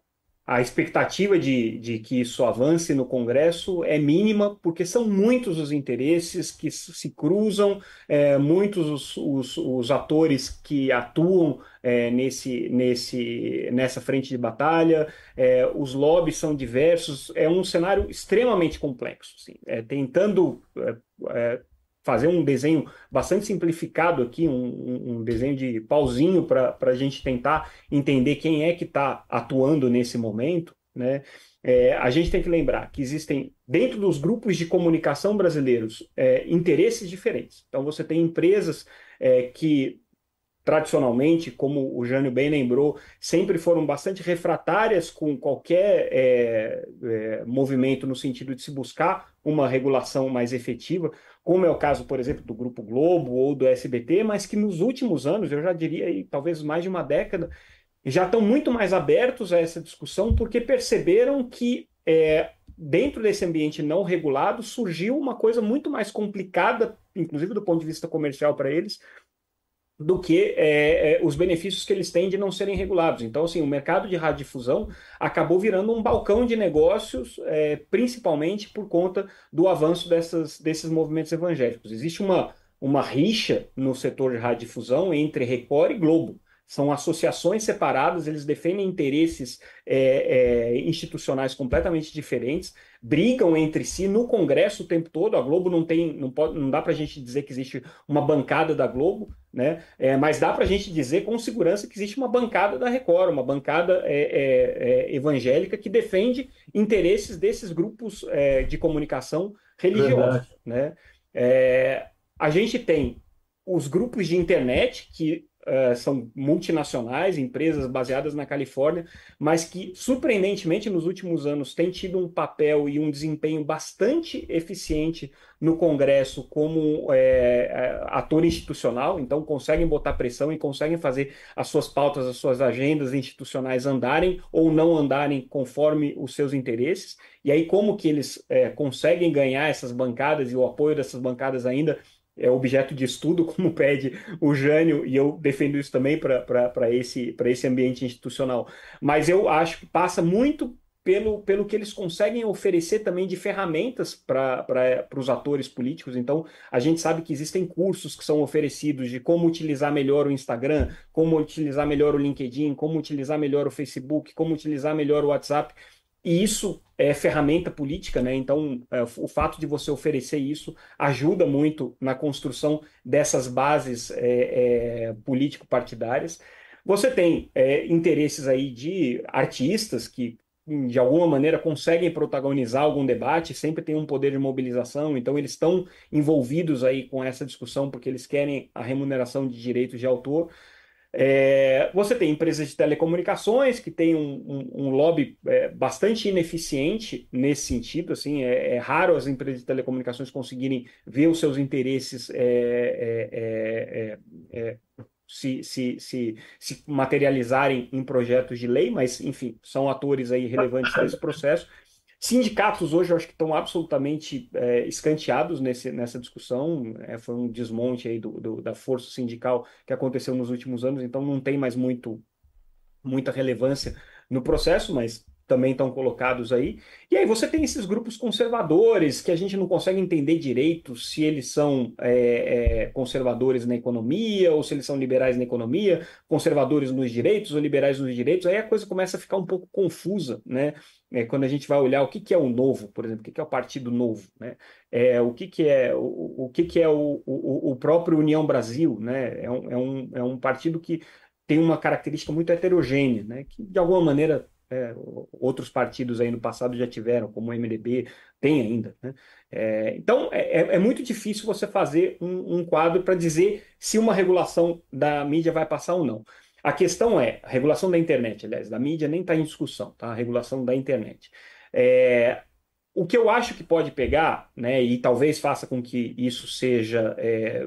a expectativa de, de, que isso avance no Congresso é mínima, porque são muitos os interesses que se cruzam, é, muitos os, os, os, atores que atuam é, nesse, nesse, nessa frente de batalha, é, os lobbies são diversos, é um cenário extremamente complexo. Assim, tentando é, é, fazer um desenho bastante simplificado aqui, um, um desenho de pauzinho para a gente tentar entender quem é que está atuando nesse momento, né? É, a gente tem que lembrar que existem, dentro dos grupos de comunicação brasileiros, é, interesses diferentes. Então, você tem empresas é, que tradicionalmente, como o Jânio bem lembrou, sempre foram bastante refratárias com qualquer é, é, movimento no sentido de se buscar uma regulação mais efetiva, como é o caso, por exemplo, do Grupo Globo ou do SBT, mas que nos últimos anos, eu já diria aí, talvez mais de uma década, já estão muito mais abertos a essa discussão porque perceberam que é, dentro desse ambiente não regulado surgiu uma coisa muito mais complicada, inclusive do ponto de vista comercial para eles, do que é, é, os benefícios que eles têm de não serem regulados. Então, assim, o mercado de radiodifusão acabou virando um balcão de negócios, é, principalmente por conta do avanço dessas, desses movimentos evangélicos. Existe uma, uma rixa no setor de radiodifusão entre Record e Globo. São associações separadas, eles defendem interesses é, é, institucionais completamente diferentes, brigam entre si no Congresso o tempo todo. A Globo não tem, não, pode, não dá para a gente dizer que existe uma bancada da Globo, né? É, mas dá para a gente dizer com segurança que existe uma bancada da Record, uma bancada é, é, é, evangélica que defende interesses desses grupos de comunicação religiosos, né? a gente tem os grupos de internet que uh, são multinacionais, empresas baseadas na Califórnia, mas que, surpreendentemente, nos últimos anos têm tido um papel e um desempenho bastante eficiente no Congresso como é, ator institucional, então conseguem botar pressão e conseguem fazer as suas pautas, as suas agendas institucionais andarem ou não andarem conforme os seus interesses. E aí, como que eles é, conseguem ganhar essas bancadas e o apoio dessas bancadas ainda é objeto de estudo, como pede o Jânio, e eu defendo isso também para esse, esse ambiente institucional. Mas eu acho que passa muito pelo, pelo que eles conseguem oferecer também de ferramentas para os atores políticos. Então, a gente sabe que existem cursos que são oferecidos de como utilizar melhor o Instagram, como utilizar melhor o LinkedIn, como utilizar melhor o Facebook, como utilizar melhor o WhatsApp. E isso é ferramenta política, né? Então, é, o fato de você oferecer isso ajuda muito na construção dessas bases é, é, político-partidárias. Você tem é, interesses aí de artistas que de alguma maneira conseguem protagonizar algum debate, sempre tem um poder de mobilização, então eles estão envolvidos aí com essa discussão porque eles querem a remuneração de direitos de autor. É, você tem empresas de telecomunicações que têm um, um, um lobby é, bastante ineficiente nesse sentido. Assim, é, é, raro as empresas de telecomunicações conseguirem ver os seus interesses é, é, é, se, se, se, se materializarem em projetos de lei, mas, enfim, são atores aí relevantes nesse processo. Sindicatos hoje eu acho que estão absolutamente é, escanteados nesse, nessa discussão. É, foi um desmonte aí do, do, da força sindical que aconteceu nos últimos anos, então não tem mais muito, muita relevância no processo, mas também estão colocados aí. E aí você tem esses grupos conservadores que a gente não consegue entender direito se eles são é, é, conservadores na economia ou se eles são liberais na economia, conservadores nos direitos ou liberais nos direitos. Aí a coisa começa a ficar um pouco confusa, né? É, quando a gente vai olhar o que, que é o novo, por exemplo, o que, que é o Partido Novo, né? É, o que, que é o, o que, que é o, o, o próprio União Brasil, né? É um, é, um, é um partido que tem uma característica muito heterogênea, né? Que de alguma maneira é, outros partidos aí no passado já tiveram, como o MDB, tem ainda. Né? É, então, é, é, é, muito difícil você fazer um, um quadro para dizer se uma regulação da mídia vai passar ou não. A questão é, a regulação da internet, aliás, da mídia nem está em discussão, tá? a regulação da internet. É, o que eu acho que pode pegar, né, e talvez faça com que isso seja é,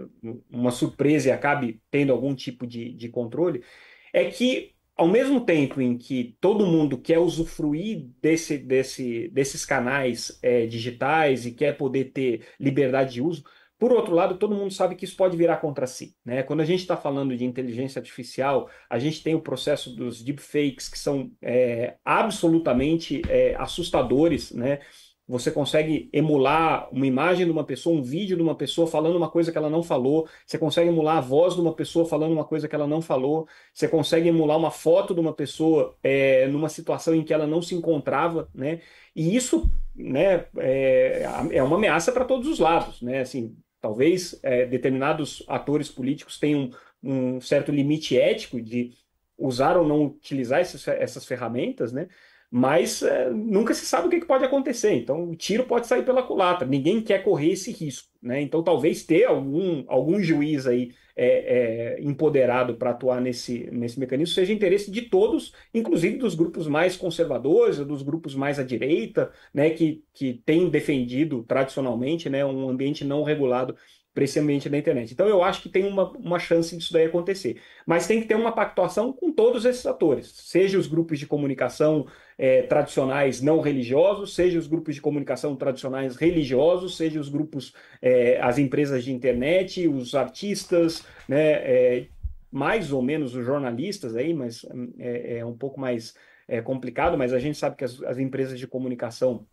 uma surpresa e acabe tendo algum tipo de, de controle, é que ao mesmo tempo em que todo mundo quer usufruir desse, desse, desses canais é, digitais e quer poder ter liberdade de uso, por outro lado, todo mundo sabe que isso pode virar contra si. Né? Quando a gente está falando de inteligência artificial, a gente tem o processo dos deepfakes, que são é, absolutamente é, assustadores, né? Você consegue emular uma imagem de uma pessoa, um vídeo de uma pessoa falando uma coisa que ela não falou. Você consegue emular a voz de uma pessoa falando uma coisa que ela não falou. Você consegue emular uma foto de uma pessoa é, numa situação em que ela não se encontrava, né? E isso, né, é, é uma ameaça para todos os lados, né? Assim, talvez é, determinados atores políticos tenham um certo limite ético de usar ou não utilizar essas ferramentas, né? Mas é, nunca se sabe o que, que, pode acontecer. Então, o tiro pode sair pela culatra. Ninguém quer correr esse risco. Né? Então, talvez ter algum, algum juiz aí é, é, empoderado para atuar nesse, nesse mecanismo seja interesse de todos, inclusive dos grupos mais conservadores, dos grupos mais à direita, né, que, que têm defendido tradicionalmente né, um ambiente não regulado para esse ambiente da internet. Então eu acho que tem uma, uma chance disso daí acontecer. Mas tem que ter uma pactuação com todos esses atores, seja os grupos de comunicação é, tradicionais não religiosos, seja os grupos de comunicação tradicionais religiosos, seja os grupos, é, as empresas de internet, os artistas, né, é, mais ou menos os jornalistas aí, mas é, é um pouco mais é, complicado, mas a gente sabe que as, as empresas de comunicação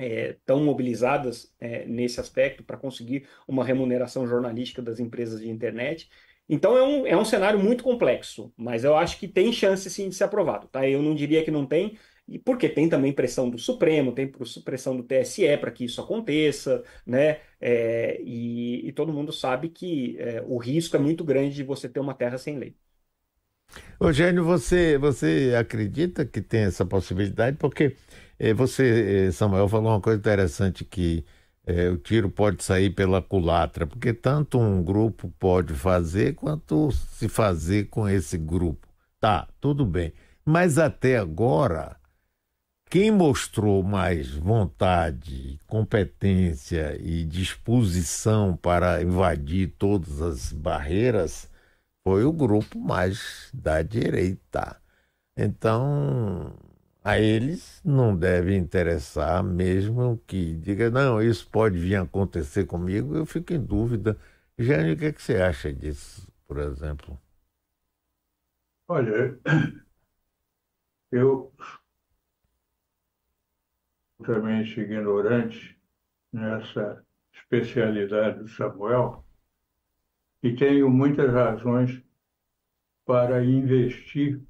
é, tão mobilizadas é, nesse aspecto para conseguir uma remuneração jornalística das empresas de internet. Então é um, é um cenário muito complexo, mas eu acho que tem chance sim de ser aprovado. Tá? Eu não diria que não tem, e porque tem também pressão do Supremo, tem pressão do TSE para que isso aconteça, né? É, e, e, todo mundo sabe que é, o risco é muito grande de você ter uma terra sem lei. Eugênio, você, você acredita que tem essa possibilidade? Porque é, você, é, Samuel, falou uma coisa interessante que é, o tiro pode sair pela culatra, porque tanto um grupo pode fazer quanto se fazer com esse grupo. Tá, tudo bem. Mas até agora, quem mostrou mais vontade, competência e disposição para invadir todas as barreiras foi o grupo mais da direita. Então, a eles não deve interessar, mesmo que diga, não, isso pode vir a acontecer comigo, eu fico em dúvida Jânio, o que, é que você acha disso, por exemplo? Olha, eu totalmente ignorante nessa especialidade do Samuel e tenho muitas razões para investir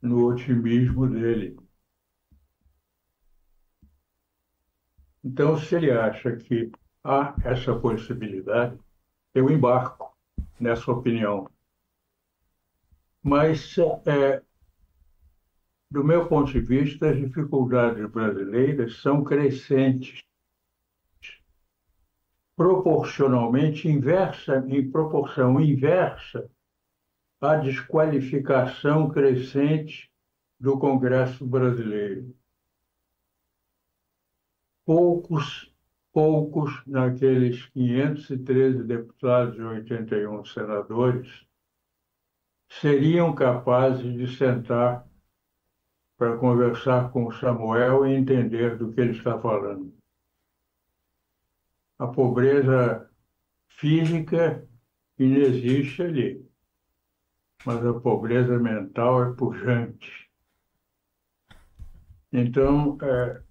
no otimismo dele. Então, se ele acha que há essa possibilidade, eu embarco nessa opinião. Mas, é, do meu ponto de vista, as dificuldades brasileiras são crescentes, proporcionalmente inversa, em proporção inversa à desqualificação crescente do Congresso brasileiro. Poucos, poucos naqueles 513 deputados e 81 senadores seriam capazes de sentar para conversar com Samuel e entender do que ele está falando. A pobreza física inexiste ali, mas a pobreza mental é pujante. Então, é,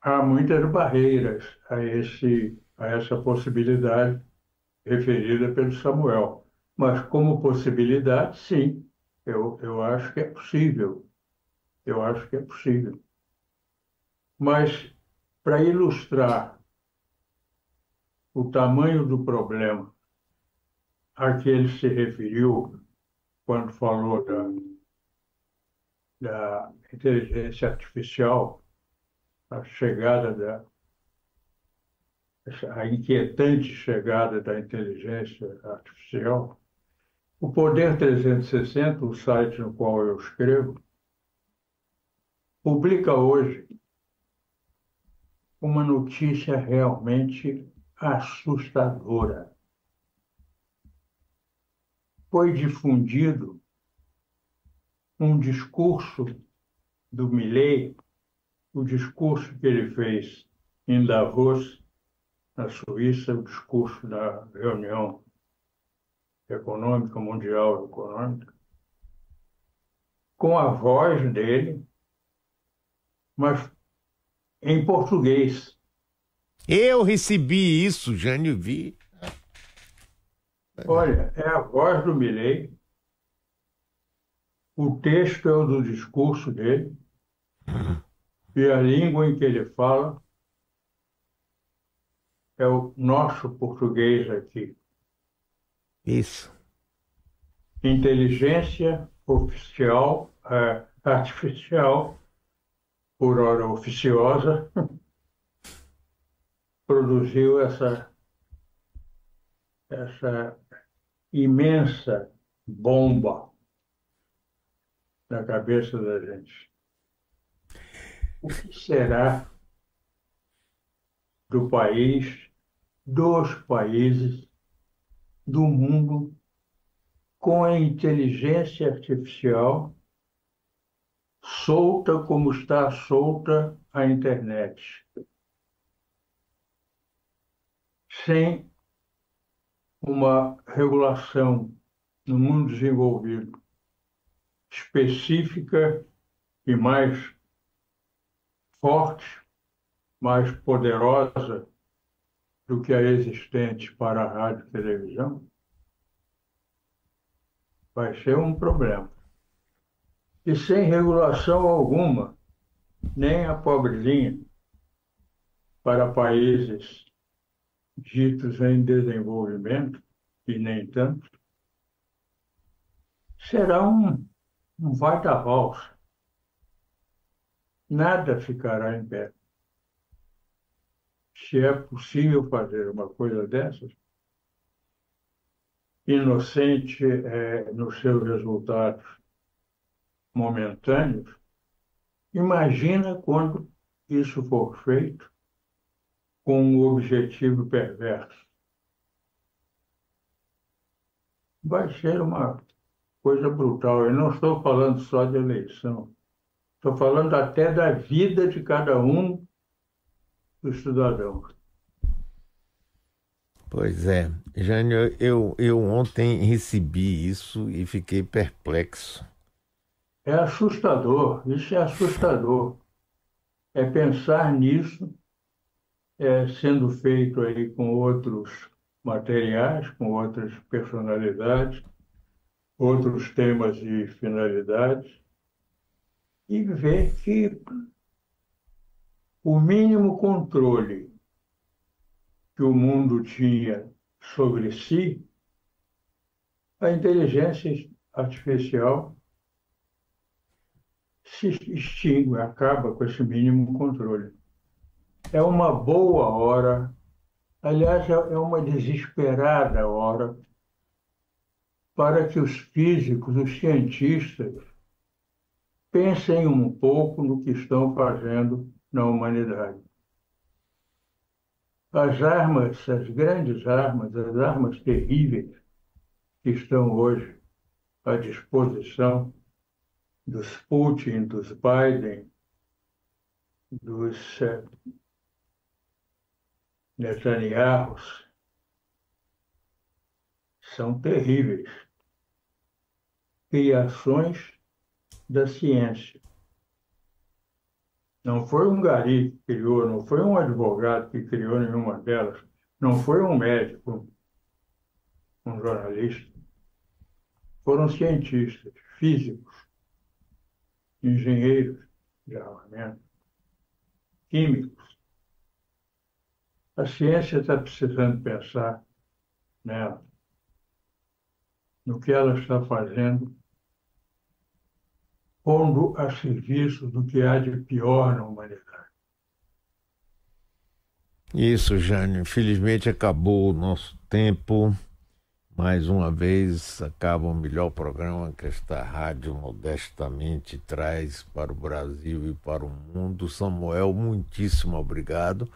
há muitas barreiras a, esse, a essa possibilidade referida pelo Samuel. Mas, como possibilidade, sim, eu, eu acho que é possível. Eu acho que é possível. Mas, para ilustrar o tamanho do problema a que ele se referiu quando falou da, da inteligência artificial, a chegada da a inquietante chegada da inteligência artificial, o Poder 360, o site no qual eu escrevo, publica hoje uma notícia realmente assustadora. Foi difundido um discurso do Milley, o discurso que ele fez em Davos, na Suíça, o discurso da reunião econômica, mundial econômica, com a voz dele, mas em português. Eu recebi isso, Jânio vi. Olha, é a voz do Milley, o texto é o do discurso dele, e a língua em que ele fala é o nosso português aqui. Isso. Inteligência oficial, é, artificial, por hora oficiosa, produziu essa, essa imensa bomba na cabeça da gente. O que será do país, dos países, do mundo com a inteligência artificial solta como está solta a internet. Sem uma regulação no mundo desenvolvido específica e mais forte, mais poderosa do que a existente para a rádio e televisão, vai ser um problema. E sem regulação alguma, nem a pobrezinha, para países ditos em desenvolvimento, e nem tanto, será um, um vai-da-valsa. Nada ficará em pé se é possível fazer uma coisa dessas, inocente é, nos seus resultados momentâneos, imagina quando isso for feito com um objetivo perverso. Vai ser uma coisa brutal. Eu não estou falando só de eleição, estou falando até da vida de cada um dos cidadãos. Pois é, Jânio, eu, eu ontem recebi isso e fiquei perplexo. É assustador, isso é assustador. É pensar nisso é, sendo feito aí com outros materiais, com outras personalidades, outros temas e finalidades, e ver que o mínimo controle que o mundo tinha sobre si, a inteligência artificial se extingue, acaba com esse mínimo controle. É uma boa hora, aliás, é uma desesperada hora para que os físicos, os cientistas, pensem um pouco no que estão fazendo na humanidade. As armas, as grandes armas, as armas terríveis que estão hoje à disposição dos Putin, dos Biden, dos uh, Netanyahu, são terríveis. Criações da ciência. Não foi um gari que criou, não foi um advogado que criou nenhuma delas, não foi um médico, um jornalista. Foram cientistas, físicos, engenheiros de armamento, químicos. A ciência está precisando pensar nela, no que ela está fazendo pondo a serviço do que há de pior na humanidade. Isso, Jânio. Infelizmente acabou o nosso tempo. Mais uma vez acaba o melhor programa que esta rádio modestamente traz para o Brasil e para o mundo. Samuel, muitíssimo obrigado.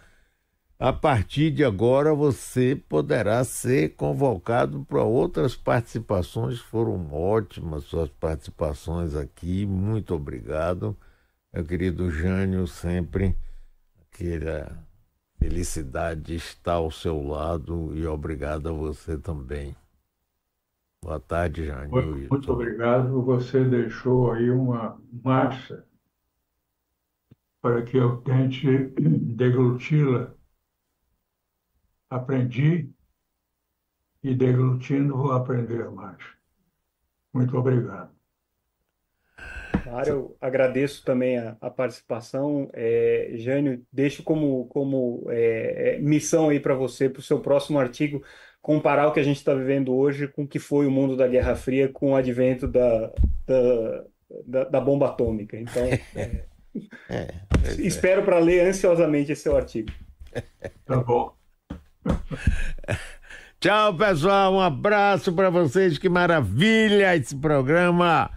A partir de agora você poderá ser convocado para outras participações. Foram ótimas suas participações aqui. Muito obrigado, meu querido Jânio, sempre aquela felicidade de estar ao seu lado e obrigado a você também. Boa tarde, Jânio. Muito, muito obrigado. Você deixou aí uma massa para que eu tente degluti-la aprendi e deglutindo vou aprender mais. Muito obrigado. Claro, eu agradeço também a, a participação. É, Jânio, deixo como, como é, é missão aí para você, para o seu próximo artigo, comparar o que a gente está vivendo hoje com o que foi o mundo da Guerra Fria com o advento da, da, da, da bomba atômica. Então, é, é, espero para ler ansiosamente esse seu artigo. Tá bom. Tchau, pessoal. Um abraço para vocês. Que maravilha esse programa.